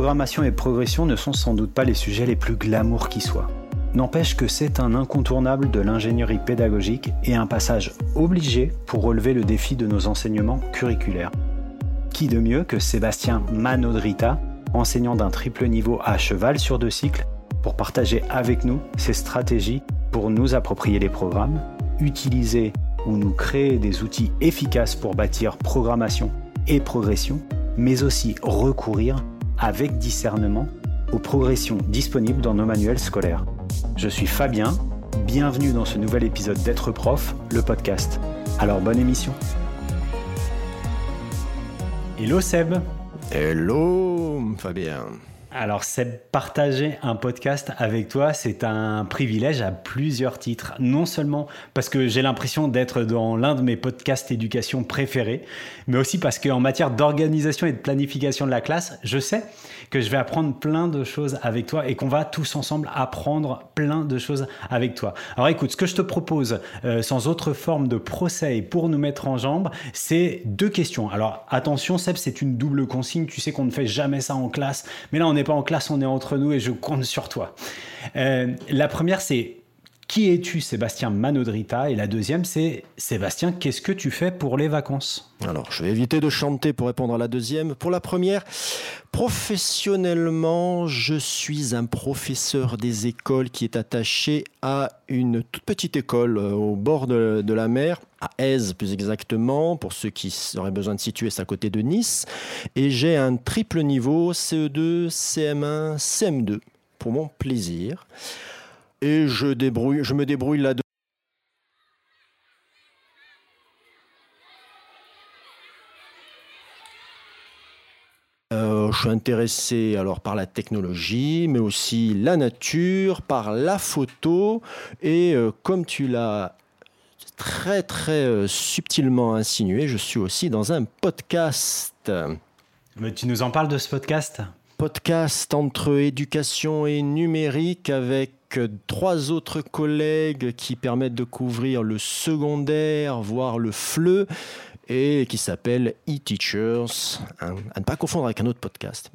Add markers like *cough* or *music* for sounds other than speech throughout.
Programmation et progression ne sont sans doute pas les sujets les plus glamour qui soient. N'empêche que c'est un incontournable de l'ingénierie pédagogique et un passage obligé pour relever le défi de nos enseignements curriculaires. Qui de mieux que Sébastien Manodrita, enseignant d'un triple niveau à cheval sur deux cycles, pour partager avec nous ses stratégies pour nous approprier les programmes, utiliser ou nous créer des outils efficaces pour bâtir programmation et progression, mais aussi recourir avec discernement aux progressions disponibles dans nos manuels scolaires. Je suis Fabien, bienvenue dans ce nouvel épisode d'être prof, le podcast. Alors bonne émission. Hello Seb. Hello Fabien. Alors, c'est partager un podcast avec toi, c'est un privilège à plusieurs titres. Non seulement parce que j'ai l'impression d'être dans l'un de mes podcasts éducation préférés, mais aussi parce qu'en matière d'organisation et de planification de la classe, je sais que je vais apprendre plein de choses avec toi et qu'on va tous ensemble apprendre plein de choses avec toi. Alors écoute, ce que je te propose, euh, sans autre forme de procès pour nous mettre en jambe, c'est deux questions. Alors attention, Seb, c'est une double consigne. Tu sais qu'on ne fait jamais ça en classe, mais là on n'est pas en classe, on est entre nous et je compte sur toi. Euh, la première, c'est qui es-tu, Sébastien Manodrita? Et la deuxième, c'est Sébastien, qu'est-ce que tu fais pour les vacances? Alors, je vais éviter de chanter pour répondre à la deuxième. Pour la première, professionnellement, je suis un professeur des écoles qui est attaché à une toute petite école euh, au bord de, la mer, à Aise plus exactement, pour ceux qui auraient besoin de situer, c'est à côté de Nice. Et j'ai un triple niveau CE2, CM1, CM2 pour mon plaisir et je, débrouille, je me débrouille là-dedans. Euh, je suis intéressé alors par la technologie, mais aussi la nature, par la photo, et euh, comme tu l'as très très euh, subtilement insinué, je suis aussi dans un podcast. Mais tu nous en parles de ce podcast? Podcast entre éducation et numérique avec trois autres collègues qui permettent de couvrir le secondaire, voire le FLE, et qui s'appelle e-Teachers, à ne pas confondre avec un autre podcast.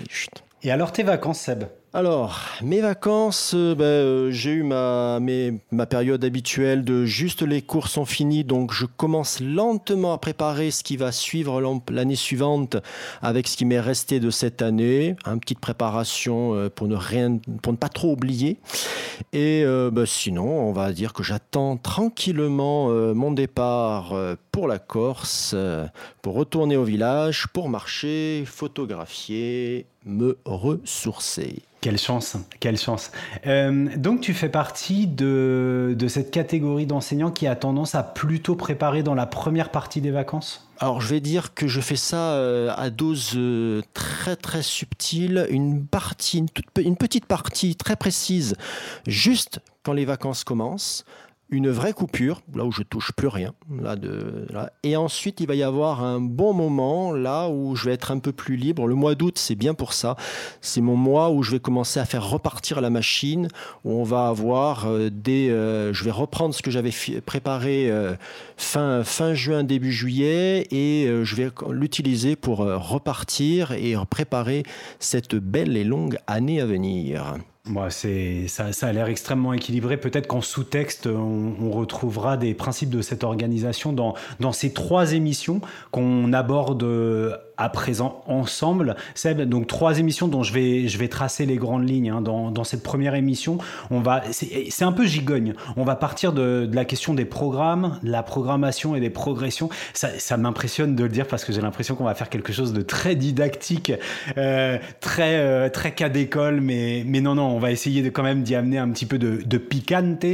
Et alors tes vacances, Seb? Alors, mes vacances, euh, ben, euh, j'ai eu ma, période habituelle de juste les cours sont finis, donc je commence lentement à préparer ce qui va suivre l'année suivante avec ce qui m'est resté de cette année, une petite préparation euh, pour ne, rien, pour ne pas trop oublier. Et ben, sinon, on va dire que j'attends tranquillement mon départ pour la Corse, pour retourner au village, pour marcher, photographier, me ressourcer. Quelle chance, quelle chance. Euh, donc tu fais partie de, de cette catégorie d'enseignants qui a tendance à plutôt préparer dans la première partie des vacances? Alors je vais dire que je fais ça euh, à dose euh, très très subtile, une partie, une, une petite partie très précise, juste quand les vacances commencent, une vraie coupure, là où je touche plus rien. Là de, là. Et ensuite, il va y avoir un bon moment, là où je vais être un peu plus libre. Le mois d'août, c'est bien pour ça. C'est mon mois où je vais commencer à faire repartir la machine, où on va avoir euh, des... Euh, je vais reprendre ce que j'avais préparé euh, fin, fin juin, début juillet, et je vais l'utiliser pour repartir et préparer cette belle et longue année à venir. Moi, c'est ça, ça, a l'air extrêmement équilibré. Peut-être qu'en sous-texte, on, on, retrouvera des principes de cette organisation dans, dans ces trois émissions qu'on aborde à présent ensemble. Seb, donc trois émissions dont je vais, je vais tracer les grandes lignes. Hein. Dans, dans, cette première émission, on va, c'est un peu gigogne. On va partir de, la question des programmes, de la programmation et des progressions. Ça, ça m'impressionne de le dire parce que j'ai l'impression qu'on va faire quelque chose de très didactique, euh, très, euh, très cas d'école, mais, mais non, non, on va essayer de quand même d'y amener un petit peu de, de picante.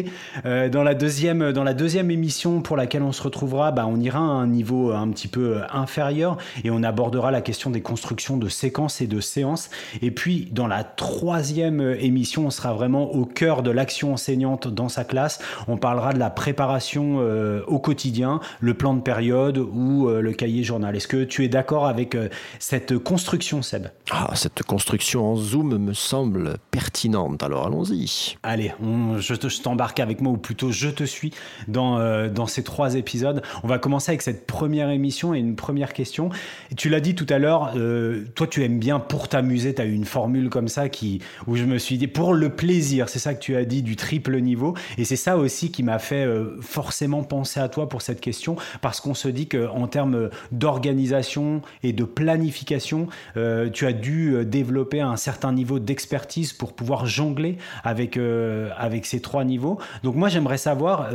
Euh, dans, la deuxième, dans la deuxième émission pour laquelle on se retrouvera, bah, on ira à un niveau un petit peu inférieur et on aborde la question des constructions de séquences et de séances. Et puis, dans la troisième émission, on sera vraiment au cœur de l'action enseignante dans sa classe. On parlera de la préparation euh, au quotidien, le plan de période ou euh, le cahier journal. Est-ce que tu es d'accord avec euh, cette construction, Seb? Ah, Cette construction en Zoom me semble pertinente. Alors, allons-y. Allez, je, t'embarque avec moi, ou plutôt je te suis dans, dans ces trois épisodes. On va commencer avec cette première émission et une première question. Tu l'as dit tout à l'heure, euh, toi tu aimes bien pour t'amuser, tu as eu une formule comme ça qui, où je me suis dit, pour le plaisir, c'est ça que tu as dit, du triple niveau. Et c'est ça aussi qui m'a fait euh, forcément penser à toi pour cette question, parce qu'on se dit qu'en termes d'organisation et de planification, euh, tu as dû développer un certain niveau d'expertise pour pouvoir jongler avec, avec ces trois niveaux. Donc moi j'aimerais savoir,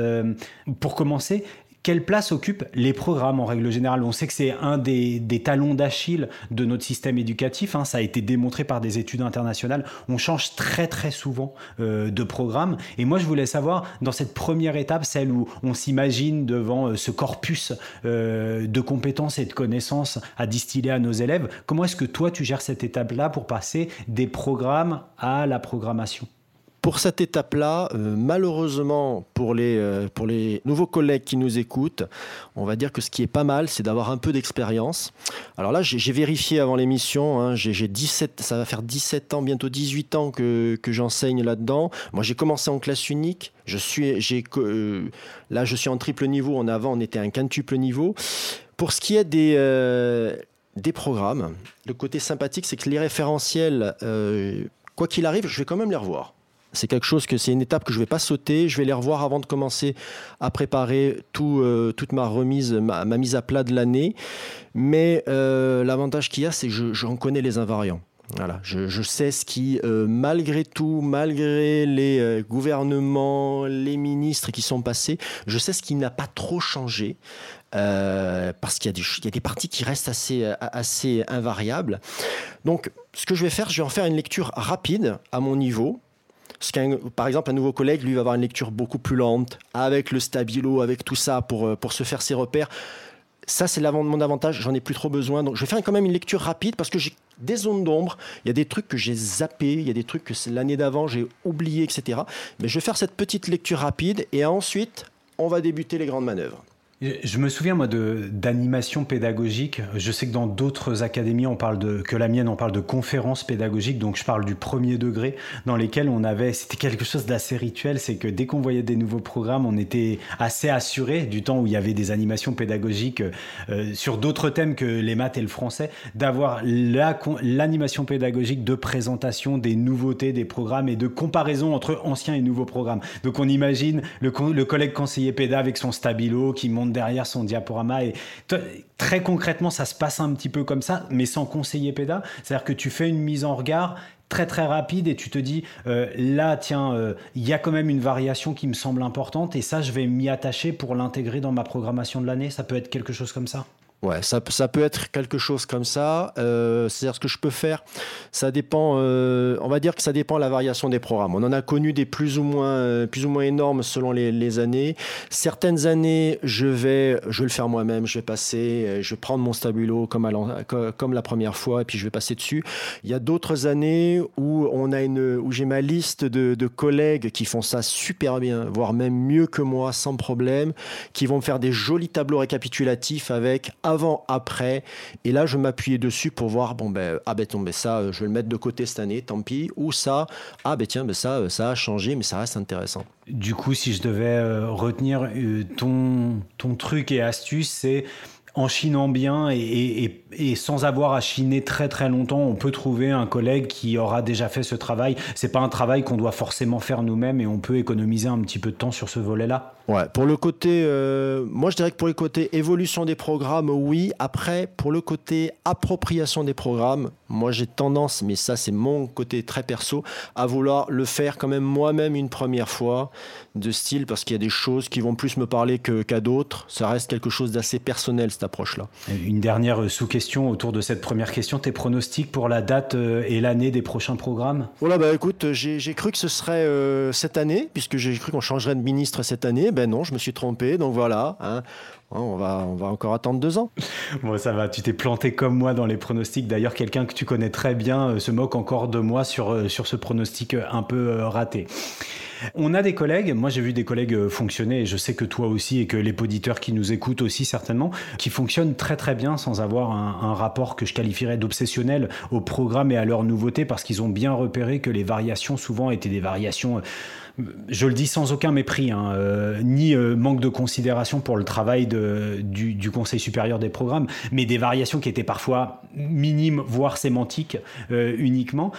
pour commencer, quelle place occupent les programmes en règle générale? On sait que c'est un des, talons d'Achille de notre système éducatif. Hein. ça a été démontré par des études internationales. On change très très souvent euh, de programme. Et moi, je voulais savoir, dans cette première étape, celle où on s'imagine devant euh, ce corpus euh, de compétences et de connaissances à distiller à nos élèves, comment est-ce que toi, tu gères cette étape-là pour passer des programmes à la programmation? Pour cette étape-là, euh, malheureusement pour les, euh, pour les nouveaux collègues qui nous écoutent, on va dire que ce qui est pas mal, c'est d'avoir un peu d'expérience. Alors là, j'ai vérifié avant l'émission, hein, j'ai 17, ça va faire 17 ans, bientôt 18 ans que, que j'enseigne là-dedans. Moi, j'ai commencé en classe unique. Je suis, euh, là, je suis en triple niveau. En avant, on était un quintuple niveau. Pour ce qui est des, des programmes, le côté sympathique, c'est que les référentiels, quoi qu'il arrive, je vais quand même les revoir. C'est quelque chose que c'est une étape que je ne vais pas sauter. Je vais les revoir avant de commencer à préparer tout, euh, toute ma remise, ma, mise à plat de l'année. Mais euh, l'avantage qu'il y a, c'est que j'en connais les invariants. Voilà, je, sais ce qui, euh, malgré tout, malgré les gouvernements, les ministres qui sont passés, je sais ce qui n'a pas trop changé. parce qu'il y, y, a des parties qui restent assez, assez invariables. Donc, ce que je vais faire, je vais en faire une lecture rapide à mon niveau, par exemple, un nouveau collègue, lui, va avoir une lecture beaucoup plus lente, avec le stabilo, avec tout ça, pour, euh, pour se faire ses repères. Ça, c'est mon avantage, j'en ai plus trop besoin. Donc, je vais faire quand même une lecture rapide parce que j'ai des zones d'ombre, il y a des trucs que j'ai zappés, il y a des trucs que l'année d'avant j'ai oublié, etc. Mais je vais faire cette petite lecture rapide et ensuite, on va débuter les grandes manœuvres. Je me souviens moi d'animation pédagogique. Je sais que dans d'autres académies, on parle de que la mienne, on parle de conférences pédagogiques. Donc je parle du premier degré dans lesquelles on avait, c'était quelque chose d'assez rituel. C'est que dès qu'on voyait des nouveaux programmes, on était assez assuré du temps où il y avait des animations pédagogiques euh, sur d'autres thèmes que les maths et le français, d'avoir l'animation pédagogique de présentation des nouveautés des programmes et de comparaison entre anciens et nouveaux programmes. Donc on imagine le, collègue conseiller péda avec son stabilo qui monte derrière son diaporama. Et très concrètement, ça se passe un petit peu comme ça, mais sans conseiller péda. C'est-à-dire que tu fais une mise en regard très très rapide et tu te dis euh, là tiens euh, il y a quand même une variation qui me semble importante et ça je vais m'y attacher pour l'intégrer dans ma programmation de l'année ça peut être quelque chose comme ça Ouais, ça, ça, peut être quelque chose comme ça. Euh, c'est-à-dire ce que je peux faire, ça dépend. Euh, on va dire que ça dépend de la variation des programmes. On en a connu des plus ou moins, euh, plus ou moins énormes selon les, années. Certaines années, je vais, je le faire moi-même. Je vais passer, je vais prendre mon stabilo comme, comme la première fois et puis je vais passer dessus. Il y a d'autres années où on a une, où j'ai ma liste de, de collègues qui font ça super bien, voire même mieux que moi, sans problème, qui vont me faire des jolis tableaux récapitulatifs avec après. Et là, je m'appuyais dessus pour voir, bon, ben, ah ben, ben, ça, je vais le mettre de côté cette année, tant pis. Ou ça, ah ben tiens, ben, ça, ça a changé, mais ça reste intéressant. Du coup, si je devais euh, retenir euh, ton, ton truc et astuce, c'est en chinant bien et, sans avoir à chiner très très longtemps, on peut trouver un collègue qui aura déjà fait ce travail. C'est pas un travail qu'on doit forcément faire nous-mêmes et on peut économiser un petit peu de temps sur ce volet-là. Ouais, pour le côté, euh, moi je dirais que pour le côté évolution des programmes, oui. Après, pour le côté appropriation des programmes, moi j'ai tendance, mais ça c'est mon côté très perso, à vouloir le faire quand même moi-même une première fois de style parce qu'il y a des choses qui vont plus me parler qu'à d'autres. Ça reste quelque chose d'assez personnel cette approche-là. Une dernière sous-question autour de cette première question. Tes pronostics pour la date euh, et l'année des prochains programmes? Voilà, bah écoute, j'ai cru que ce serait euh, cette année, puisque j'ai cru qu'on changerait de ministre cette année. Ben non, je me suis trompé. Donc voilà. Hein. On va, on va encore attendre deux ans. Bon, ça va, tu t'es planté comme moi dans les pronostics. D'ailleurs, quelqu'un que tu connais très bien euh, se moque encore de moi sur, sur ce pronostic un peu raté. On a des collègues, moi j'ai vu des collègues euh, fonctionner, et je sais que toi aussi, et que les auditeurs qui nous écoutent aussi certainement, qui fonctionnent très très bien sans avoir un, rapport que je qualifierais d'obsessionnel au programme et à leurs nouveautés, parce qu'ils ont bien repéré que les variations souvent étaient des variations euh, je le dis sans aucun mépris, hein, euh, ni euh, manque de considération pour le travail du, Conseil supérieur des programmes, mais des variations qui étaient parfois minimes, voire sémantiques euh, uniquement.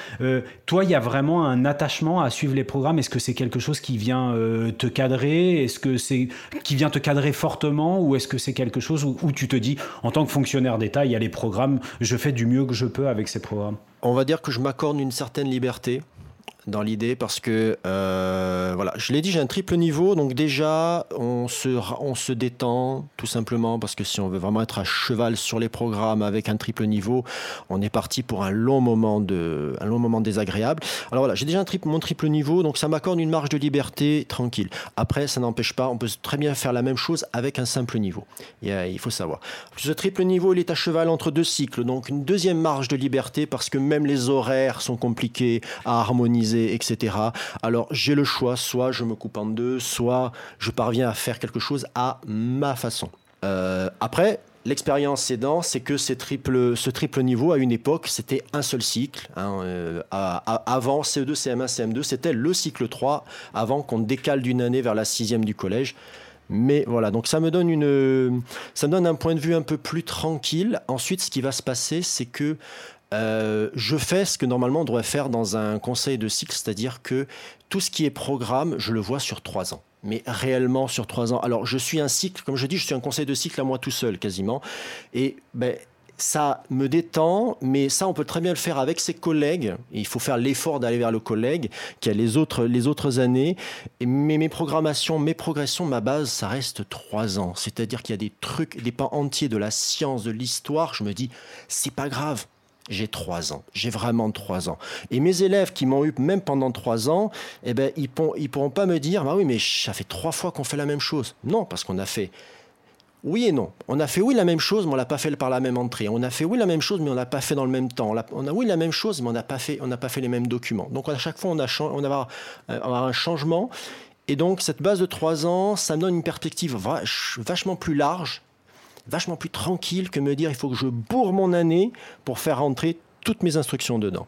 toi, il y a vraiment un attachement à suivre les programmes. Est-ce que c'est quelque chose qui vient te cadrer? Est-ce que c'est qui vient te cadrer fortement? Ou est-ce que c'est quelque chose où, où tu te dis, en tant que fonctionnaire d'État, il y a les programmes, je fais du mieux que je peux avec ces programmes? On va dire que je m'accorde une certaine liberté dans l'idée parce que, euh, voilà, je l'ai dit, j'ai un triple niveau. Donc déjà, on se, on se détend tout simplement parce que si on veut vraiment être à cheval sur les programmes avec un triple niveau, on est parti pour un long moment, de, un long moment désagréable. Alors voilà, j'ai déjà mon triple niveau, donc ça m'accorde une marge de liberté tranquille. Après, ça n'empêche pas, on peut très bien faire la même chose avec un simple niveau. Il faut savoir. Ce triple niveau, il est à cheval entre deux cycles, donc une deuxième marge de liberté parce que même les horaires sont compliqués à harmoniser etc. Alors j'ai le choix, soit je me coupe en deux, soit je parviens à faire quelque chose à ma façon. Euh, après, L'expérience aidant, c'est que ce triple niveau, à une époque, c'était un seul cycle. Hein, euh, avant CE2, CM1, CM2, c'était le cycle 3, avant qu'on décale d'une année vers la sixième du collège. Mais voilà, donc ça me donne une, ça me donne un point de vue un peu plus tranquille. Ensuite, ce qui va se passer, c'est que euh, je fais ce que normalement on devrait faire dans un conseil de cycle, c'est-à-dire que tout ce qui est programme, je le vois sur trois ans. Mais réellement sur trois ans. Alors, je suis un cycle, comme je dis, je suis un conseil de cycle à moi tout seul, quasiment. Et ben, ça me détend, mais ça, on peut très bien le faire avec ses collègues. il faut faire l'effort d'aller vers le collègue qui a les autres, les autres années. mais mes programmations, mes progressions, ma base, ça reste trois ans. C'est-à-dire qu'il y a des trucs, des pans entiers de la science, de l'histoire. Je me dis, c'est pas grave j'ai trois ans. J'ai vraiment trois ans. Et mes élèves qui m'ont eu même pendant trois ans, eh ben, ils ne pourront pas me dire, bah oui, mais ça fait trois fois qu'on fait la même chose. Non, parce qu'on a fait oui et non. On a fait oui la même chose, mais on l'a pas fait par la même entrée. On a fait oui la même chose, mais on l'a pas fait dans le même temps. On a, oui la même chose, mais on n'a pas fait, pas fait les mêmes documents. Donc à chaque fois, on a, on euh, un changement. Et donc cette base de trois ans, ça me donne une perspective vachement plus large vachement plus tranquille que me dire il faut que je bourre mon année pour faire rentrer toutes mes instructions dedans.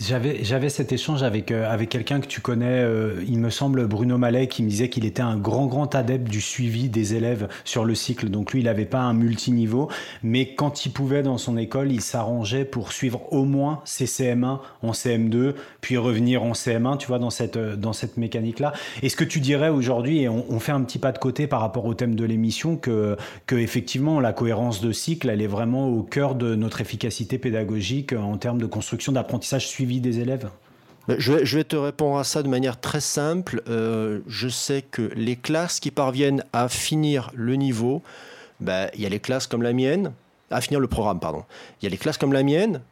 J'avais, cet échange avec, euh, avec quelqu'un que tu connais, euh, il me semble Bruno Mallet, qui me disait qu'il était un grand, grand adepte du suivi des élèves sur le cycle. Donc lui, il n'avait pas un multiniveau, mais quand il pouvait dans son école, il s'arrangeait pour suivre au moins ses CM1 en CM2, puis revenir en CM1, tu vois, dans cette, euh, dans cette mécanique-là. Est-ce que tu dirais aujourd'hui, et on, fait un petit pas de côté par rapport au thème de l'émission, que, que effectivement la cohérence de cycle, elle est vraiment au cœur de notre efficacité pédagogique en termes de construction d'apprentissage suivi des élèves ben, je vais, te répondre à ça de manière très simple. Euh, je sais que les classes qui parviennent à finir le niveau, ben, il y a les classes comme la mienne, à finir le programme, pardon. Il y a les classes comme la mienne,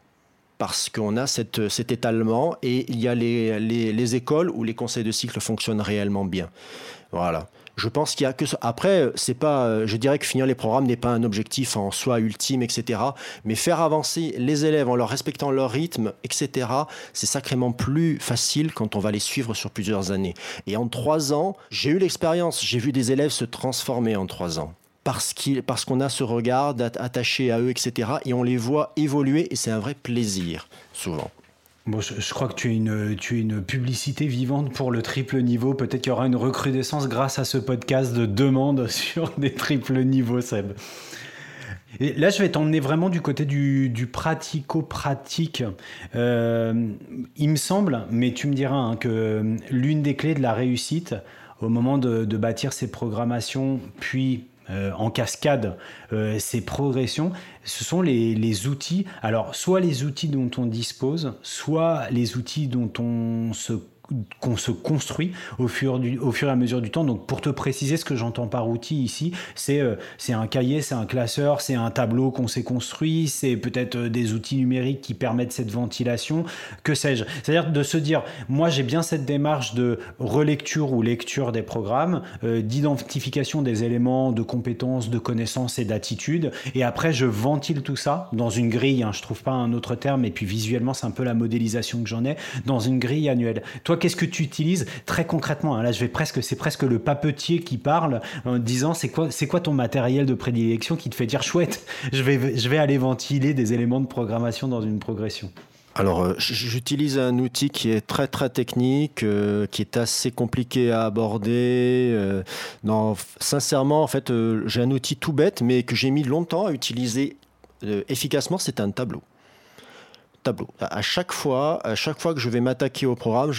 parce qu'on a cet étalement, et il y a les, les écoles où les conseils de cycle fonctionnent réellement bien. Voilà. Je pense qu'il y a que ça. Après, c'est pas, euh, je dirais que finir les programmes n'est pas un objectif en soi ultime, etc. Mais faire avancer les élèves en leur respectant leur rythme, etc. C'est sacrément plus facile quand on va les suivre sur plusieurs années. Et en trois ans, j'ai eu l'expérience. J'ai vu des élèves se transformer en trois ans parce qu'on parce qu'on a ce regard attaché à eux, etc. Et on les voit évoluer et c'est un vrai plaisir, souvent. Bon, je, crois que tu es, une, tu es une publicité vivante pour le triple niveau. Peut-être qu'il y aura une recrudescence grâce à ce podcast de demandes *laughs* sur des triples niveaux, Seb. Et là, je vais t'emmener vraiment du côté du, du pratico-pratique. Euh, il me semble, mais tu me diras, hein, que l'une des clés de la réussite au moment de, de bâtir ces programmations, puis euh, en cascade euh, ces progressions, ce sont les, outils, alors soit les outils dont on dispose, soit les outils dont on se qu'on se construit au fur, du, au fur et à mesure du temps. Donc pour te préciser ce que j'entends par outil ici, c'est euh, un cahier, c'est un classeur, c'est un tableau qu'on s'est construit, c'est peut-être euh, des outils numériques qui permettent cette ventilation, que sais-je? C'est-à-dire de se dire, moi j'ai bien cette démarche de relecture ou lecture des programmes, euh, d'identification des éléments de compétences, de connaissances et d'attitudes, et après je ventile tout ça dans une grille, hein, je trouve pas un autre terme, et puis visuellement c'est un peu la modélisation que j'en ai, dans une grille annuelle. Toi, qu'est-ce que tu utilises très concrètement hein, Là, je vais presque, c'est presque le papetier qui parle en disant c'est quoi, c'est quoi ton matériel de prédilection qui te fait dire chouette, je vais, je vais aller ventiler des éléments de programmation dans une progression? alors, euh, j'utilise un outil qui est très très technique, euh, qui est assez compliqué à aborder. Euh, non, sincèrement, en fait, j'ai un outil tout bête, mais que j'ai mis longtemps à utiliser efficacement. C'est un tableau. Tableau. À chaque fois, à chaque fois que je vais m'attaquer au programme,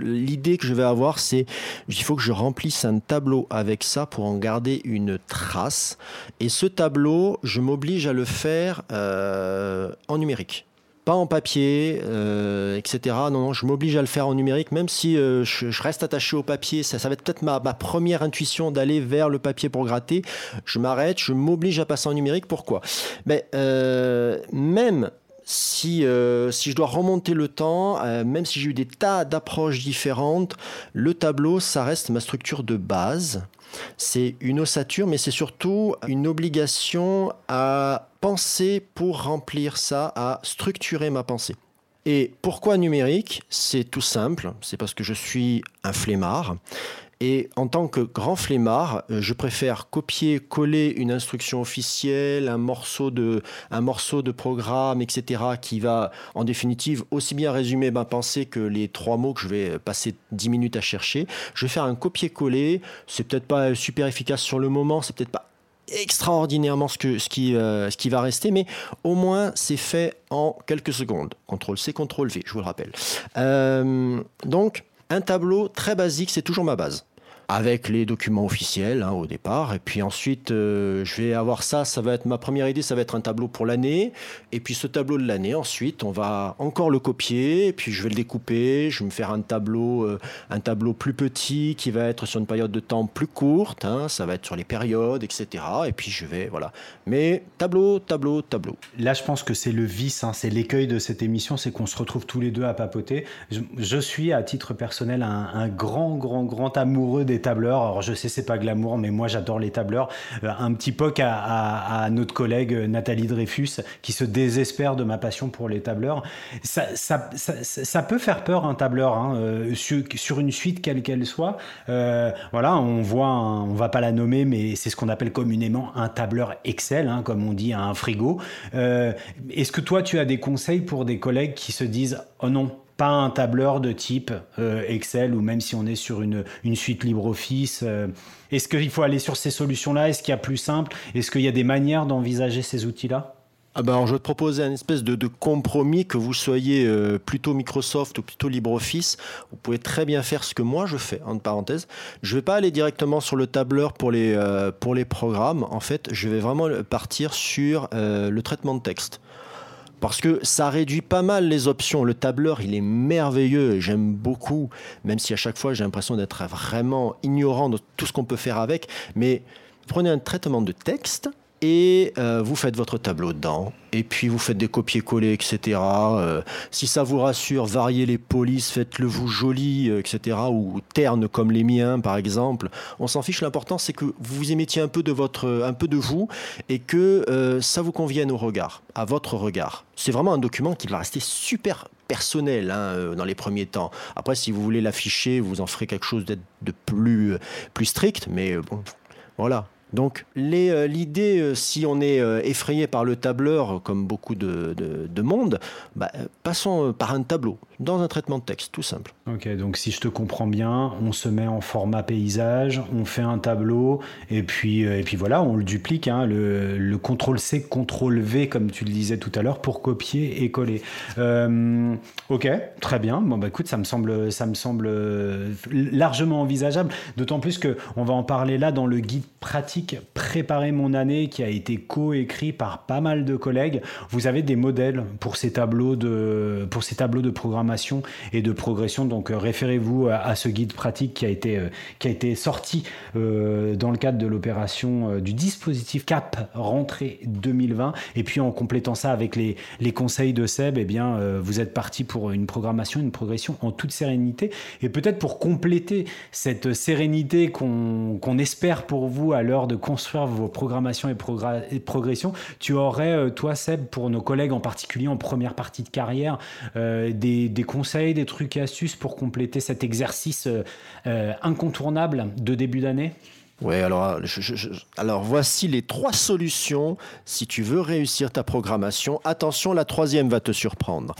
l'idée que je vais avoir, c'est il faut que je remplisse un tableau avec ça pour en garder une trace. Et ce tableau, je m'oblige à le faire en numérique pas en papier, euh, etc. Non, non, je m'oblige à le faire en numérique, même si euh, je, reste attaché au papier. Ça, ça va être peut-être ma, première intuition d'aller vers le papier pour gratter. Je m'arrête, je m'oblige à passer en numérique. Pourquoi? Mais euh, même si, si je dois remonter le temps, même si j'ai eu des tas d'approches différentes, le tableau, ça reste ma structure de base. C'est une ossature, mais c'est surtout une obligation à penser pour remplir ça, à structurer ma pensée. Et pourquoi numérique? C'est tout simple, c'est parce que je suis un flemmard et en tant que grand flemmard, euh, je préfère copier, coller une instruction officielle, un morceau de, un morceau de programme, etc., qui va en définitive aussi bien résumer ma pensée que les trois mots que je vais passer dix minutes à chercher. Je vais faire un copier-coller. C'est peut-être pas super efficace sur le moment, c'est peut-être pas extraordinairement ce, que, ce, qui, euh, ce qui va rester, mais au moins c'est fait en quelques secondes. CTRL C, CTRL V, je vous le rappelle. Euh, donc, un tableau très basique, c'est toujours ma base avec les documents officiels hein, au départ. Et puis ensuite, euh, je vais avoir ça, ça va être ma première idée, ça va être un tableau pour l'année. Et puis ce tableau de l'année, ensuite, on va encore le copier, et puis je vais le découper, je vais me faire un tableau, euh, un tableau plus petit qui va être sur une période de temps plus courte, hein, ça va être sur les périodes, etc. Et puis je vais, voilà. Mais tableau, tableau, tableau. Là, je pense que c'est le vice, hein, c'est l'écueil de cette émission, c'est qu'on se retrouve tous les deux à papoter. Je, suis, à titre personnel, un, un grand, grand, grand amoureux des tableurs. Alors je sais c'est pas glamour, mais moi j'adore les tableurs. Euh, un petit poc à, notre collègue Nathalie Dreyfus qui se désespère de ma passion pour les tableurs. Ça, peut faire peur un tableur hein, euh, sur, une suite quelle qu'elle soit. Euh, voilà, on voit, on va pas la nommer, mais c'est ce qu'on appelle communément un tableur Excel, hein, comme on dit à un frigo. Est-ce que toi tu as des conseils pour des collègues qui se disent oh non pas un tableur de type euh, Excel ou même si on est sur une, une suite LibreOffice. Euh, est-ce qu'il faut aller sur ces solutions-là? Est-ce qu'il y a plus simple? Est-ce qu'il y a des manières d'envisager ces outils-là? Ah ben je vais te proposer un espèce de, compromis, que vous soyez euh, plutôt Microsoft ou plutôt LibreOffice. Vous pouvez très bien faire ce que moi je fais, entre parenthèses. Je ne vais pas aller directement sur le tableur pour les, pour les programmes. En fait, je vais vraiment partir sur le traitement de texte parce que ça réduit pas mal les options. Le tableur, il est merveilleux j'aime beaucoup, même si à chaque fois j'ai l'impression d'être vraiment ignorant de tout ce qu'on peut faire avec. Mais prenez un traitement de texte et euh, vous faites votre tableau dedans et puis vous faites des copier-coller, etc. Euh, si ça vous rassure, variez les polices, faites-le vous joli, euh, etc. Ou terne comme les miens, par exemple. On s'en fiche. L'important, c'est que vous vous émettiez un peu de votre, un peu de vous, et que ça vous convienne au regard, à votre regard. C'est vraiment un document qui va rester super personnel hein, dans les premiers temps. Après, si vous voulez l'afficher, vous en ferez quelque chose de plus, plus strict, mais bon, voilà. Donc euh, l'idée, euh, si on est euh, effrayé par le tableur, comme beaucoup de, monde, bah, passons par un tableau, dans un traitement de texte, tout simple. Ok, donc si je te comprends bien, on se met en format paysage, on fait un tableau, et puis, et puis voilà, on le duplique, hein, le, le CTRL-C, CTRL-V, comme tu le disais tout à l'heure, pour copier et coller. ok, très bien. Bon, bah écoute, ça me semble, ça me semble largement envisageable, d'autant plus qu'on va en parler là dans le guide pratique Préparer mon année qui a été coécrit par pas mal de collègues. Vous avez des modèles pour ces tableaux de, pour ces tableaux de programmation et de progression. Donc euh, référez-vous à, ce guide pratique qui a été, euh, qui a été sorti euh, dans le cadre de l'opération du dispositif CAP rentrée 2020. Et puis en complétant ça avec les, les conseils de Seb, eh bien, vous êtes parti pour une programmation, une progression en toute sérénité. Et peut-être pour compléter cette sérénité qu'on espère pour vous à l'heure de construire vos programmations et, progressions, tu aurais, toi Seb, pour nos collègues en particulier en première partie de carrière, des, conseils, des trucs et astuces pour compléter cet exercice euh, incontournable de début d'année? Oui, alors, alors voici les trois solutions si tu veux réussir ta programmation. Attention, la troisième va te surprendre.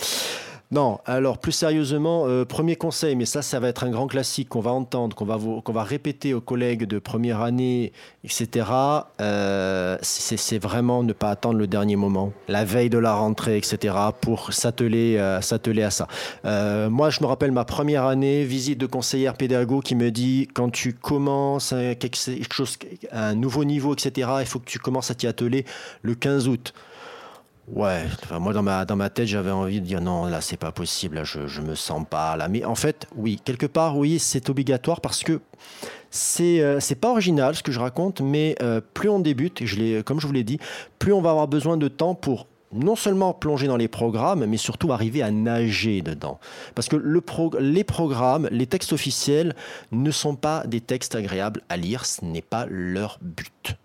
Non, alors plus sérieusement, euh, premier conseil, mais ça, ça va être un grand classique qu'on va entendre, qu'on va, qu'on va répéter aux collègues de première année, etc. Euh, c'est vraiment ne pas attendre le dernier moment, la veille de la rentrée, etc. pour s'atteler euh, s'atteler à ça. moi, je me rappelle ma première année, visite de conseillère pédago qui me dit quand tu commences quelque chose, un nouveau niveau, etc. Il faut que tu commences à t'y atteler le 15 août. Ouais, moi dans ma, dans ma tête j'avais envie de dire non là c'est pas possible, je, je me sens pas là. Mais en fait oui, quelque part oui c'est obligatoire parce que c'est euh, pas original ce que je raconte, mais euh, plus on débute, je comme je vous l'ai dit, plus on va avoir besoin de temps pour non seulement plonger dans les programmes, mais surtout arriver à nager dedans. Parce que le les programmes, les textes officiels ne sont pas des textes agréables à lire, ce n'est pas leur but.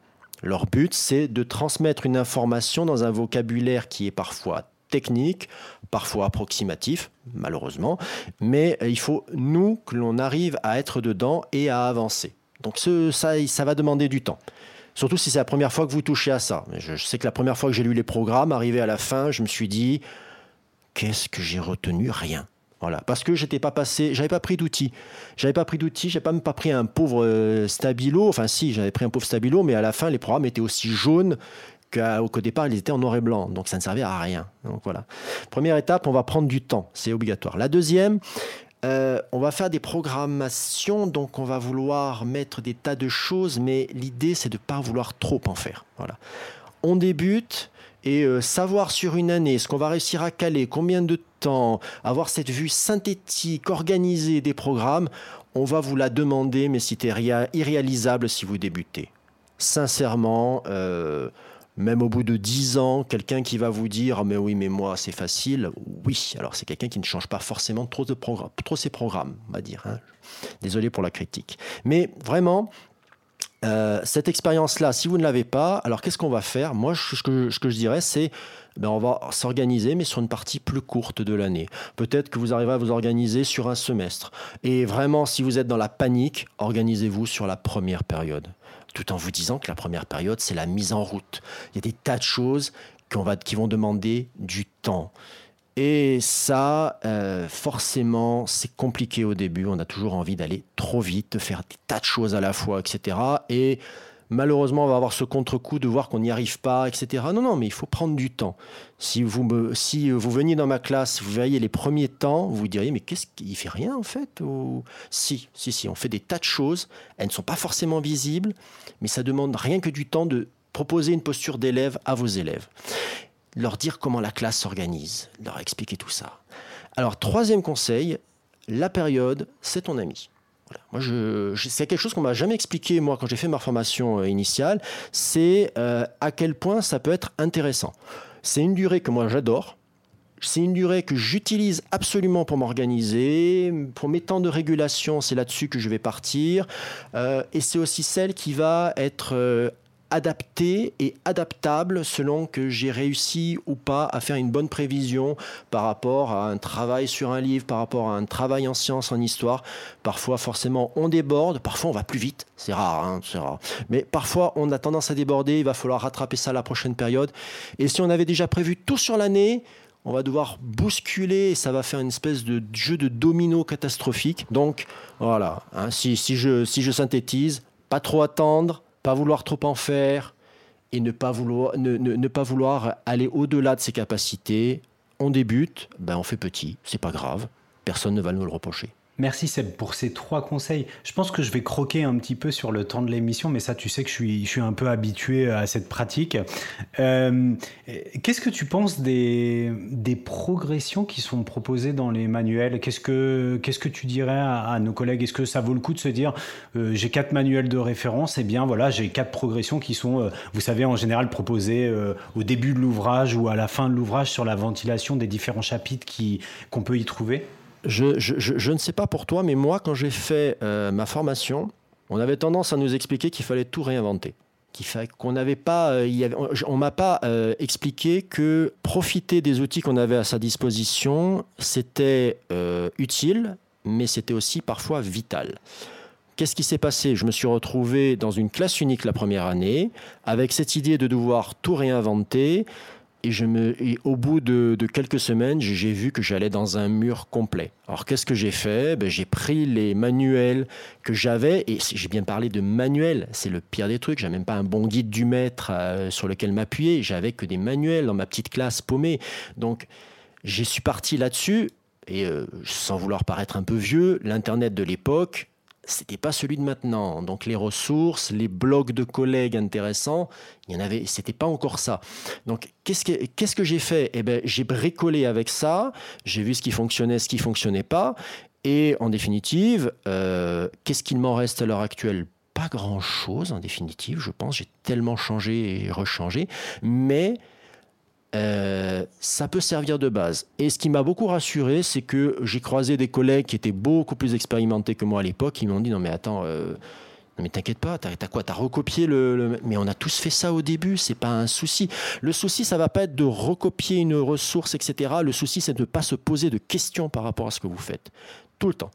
Leur but, c'est de transmettre une information dans un vocabulaire qui est parfois technique, parfois approximatif, malheureusement, mais il faut, nous, que l'on arrive à être dedans et à avancer. Donc ça, ça va demander du temps. Surtout si c'est la première fois que vous touchez à ça. Je, sais que la première fois que j'ai lu les programmes, arrivé à la fin, je me suis dit, qu'est-ce que j'ai retenu? Rien. Parce que j'étais pas passé, j'avais pas pris d'outils. J'avais pas pris d'outils, j'ai pas même pas pris un pauvre euh, stabilo. Enfin, si, j'avais pris un pauvre stabilo, mais à la fin, les programmes étaient aussi jaunes qu'au départ, ils étaient en noir et blanc. Donc, ça ne servait à rien. Donc, voilà. Première étape, on va prendre du temps. C'est obligatoire. La deuxième, euh, on va faire des programmations, donc on va vouloir mettre des tas de choses, mais l'idée, c'est de ne pas vouloir trop en faire. Voilà. On débute et euh, savoir sur une année ce qu'on va réussir à caler, combien de temps, avoir cette vue synthétique, organisée des programmes, on va vous la demander, mais c'était irréalisable si vous débutez. Sincèrement, euh, même au bout de 10 ans, quelqu'un qui va vous dire Mais oui, mais moi, c'est facile. Oui, alors c'est quelqu'un qui ne change pas forcément trop, de trop ses programmes, on va dire. Hein. Désolé pour la critique. Mais vraiment, euh, cette expérience-là, si vous ne l'avez pas, alors qu'est-ce qu'on va faire? Moi, ce que, je dirais, c'est ben on va s'organiser, mais sur une partie plus courte de l'année. Peut-être que vous arriverez à vous organiser sur un semestre. Et vraiment, si vous êtes dans la panique, organisez-vous sur la première période. Tout en vous disant que la première période, c'est la mise en route. Il y a des tas de choses qui vont demander du temps. Et ça, euh, forcément, c'est compliqué au début. On a toujours envie d'aller trop vite, de faire des tas de choses à la fois, etc. Et malheureusement, on va avoir ce contre-coup de voir qu'on n'y arrive pas, etc. Non, non, mais il faut prendre du temps. Si vous, si vous veniez dans ma classe, vous voyez les premiers temps, vous vous diriez, mais qu'est-ce qu'il fait rien en fait Ou... Si, si, si, on fait des tas de choses. Elles ne sont pas forcément visibles, mais ça demande rien que du temps de proposer une posture d'élève à vos élèves leur dire comment la classe s'organise, leur expliquer tout ça. Alors, troisième conseil, la période, c'est ton ami. Moi, je, c'est quelque chose qu'on m'a jamais expliqué moi quand j'ai fait ma formation euh, initiale. C'est euh, à quel point ça peut être intéressant. C'est une durée que moi j'adore. C'est une durée que j'utilise absolument pour m'organiser, pour mes temps de régulation, c'est là-dessus que je vais partir. Euh, et c'est aussi celle qui va être adapté et adaptable selon que j'ai réussi ou pas à faire une bonne prévision par rapport à un travail sur un livre, par rapport à un travail en sciences, en histoire. Parfois, forcément, on déborde, parfois on va plus vite, c'est rare, hein, c'est rare. Mais parfois, on a tendance à déborder, il va falloir rattraper ça la prochaine période. Et si on avait déjà prévu tout sur l'année, on va devoir bousculer et ça va faire une espèce de jeu de domino catastrophique. Donc voilà, hein, si, si, je, si je synthétise, pas trop attendre, pas vouloir trop en faire et ne pas vouloir, aller au-delà de ses capacités. On débute, ben on fait petit, c'est pas grave, personne ne va nous le reprocher. Merci Seb pour ces trois conseils. Je pense que je vais croquer un petit peu sur le temps de l'émission, mais ça tu sais que je suis, un peu habitué à cette pratique. Euh, qu'est-ce que tu penses des, des progressions qui sont proposées dans les manuels? Qu'est-ce que, que tu dirais à, nos collègues? Est-ce que ça vaut le coup de se dire euh, j'ai quatre manuels de référence, et eh bien voilà, j'ai quatre progressions qui sont, euh, vous savez, en général proposées au début de l'ouvrage ou à la fin de l'ouvrage sur la ventilation des différents chapitres qu'on peut y trouver je, ne sais pas pour toi, mais moi, quand j'ai fait euh, ma formation, on avait tendance à nous expliquer qu'il fallait tout réinventer. Qu'on n'avait pas, euh, on, m'a pas euh, expliqué que profiter des outils qu'on avait à sa disposition, c'était utile, mais c'était aussi parfois vital. Qu'est-ce qui s'est passé? Je me suis retrouvé dans une classe unique la première année, avec cette idée de devoir tout réinventer. Et, je me, au bout de, quelques semaines, j'ai vu que j'allais dans un mur complet. Alors qu'est-ce que j'ai fait? Ben, J'ai pris les manuels que j'avais, et j'ai bien parlé de manuels, c'est le pire des trucs, j'avais même pas un bon guide du maître euh, sur lequel m'appuyer, j'avais que des manuels dans ma petite classe paumée. Donc j'ai suis parti là-dessus, et euh, sans vouloir paraître un peu vieux, l'Internet de l'époque, c'était pas celui de maintenant. Donc les ressources, les blogs de collègues intéressants, il y en avait, c'était pas encore ça. Donc qu'est-ce que qu'est-ce que j'ai fait? Eh ben j'ai bricolé avec ça, j'ai vu ce qui fonctionnait, ce qui fonctionnait pas, et en définitive, euh, qu'est-ce qu'il m'en reste à l'heure actuelle? Pas grand-chose en définitive, je pense. J'ai tellement changé et rechangé, mais euh, ça peut servir de base. Et ce qui m'a beaucoup rassuré, c'est que j'ai croisé des collègues qui étaient beaucoup plus expérimentés que moi à l'époque. Ils m'ont dit non mais attends, euh, non mais t'inquiète pas, t'as as quoi T'as recopié le, Mais on a tous fait ça au début, c'est pas un souci. Le souci, ça va pas être de recopier une ressource, etc. Le souci, c'est de ne pas se poser de questions par rapport à ce que vous faites tout le temps.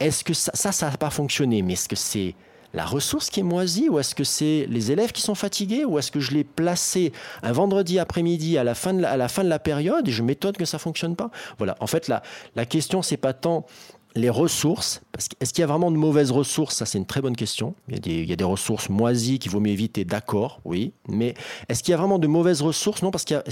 Est-ce que ça, ça n'a pas fonctionné? Mais est-ce que c'est la ressource qui est moisie ou est-ce que c'est les élèves qui sont fatigués ou est-ce que je l'ai placé un vendredi après-midi à la fin de la, période et je m'étonne que ça fonctionne pas? Voilà. En fait, la, la question c'est pas tant les ressources, parce est-ce qu'il y a vraiment de mauvaises ressources? Ça, c'est une très bonne question. Il y, a des, il y a des ressources moisies qu'il vaut mieux éviter, d'accord, oui. Mais est-ce qu'il y a vraiment de mauvaises ressources? Non, parce qu'à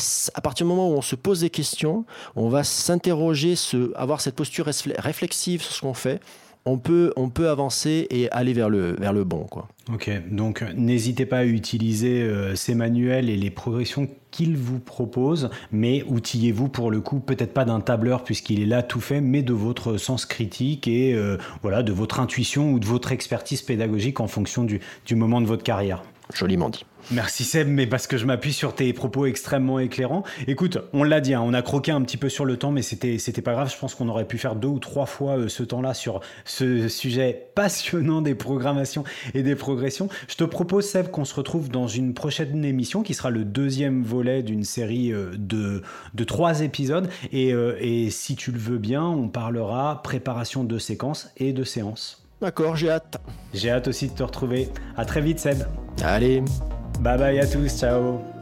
partir du moment où on se pose des questions, on va s'interroger, avoir cette posture réflexive sur ce qu'on fait on peut, on peut avancer et aller vers le, vers le bon. Quoi. Ok, donc n'hésitez pas à utiliser euh, ces manuels et les progressions qu'il vous propose, mais outillez-vous pour le coup, peut-être pas d'un tableur puisqu'il est là tout fait, mais de votre sens critique et euh, voilà, de votre intuition ou de votre expertise pédagogique en fonction du, du moment de votre carrière. Joliment dit. Merci Seb, mais parce que je m'appuie sur tes propos extrêmement éclairants. Écoute, on l'a dit, hein, on a croqué un petit peu sur le temps, mais c'était c'était pas grave. Je pense qu'on aurait pu faire deux ou trois fois euh, ce temps-là sur ce sujet passionnant des programmations et des progressions. Je te propose Seb qu'on se retrouve dans une prochaine émission qui sera le deuxième volet d'une série euh, de de trois épisodes. Et, euh, et si tu le veux bien, on parlera préparation de séquences et de séances. D'accord, j'ai hâte. J'ai hâte aussi de te retrouver. À très vite Seb. Allez. Bye bye à tous, ciao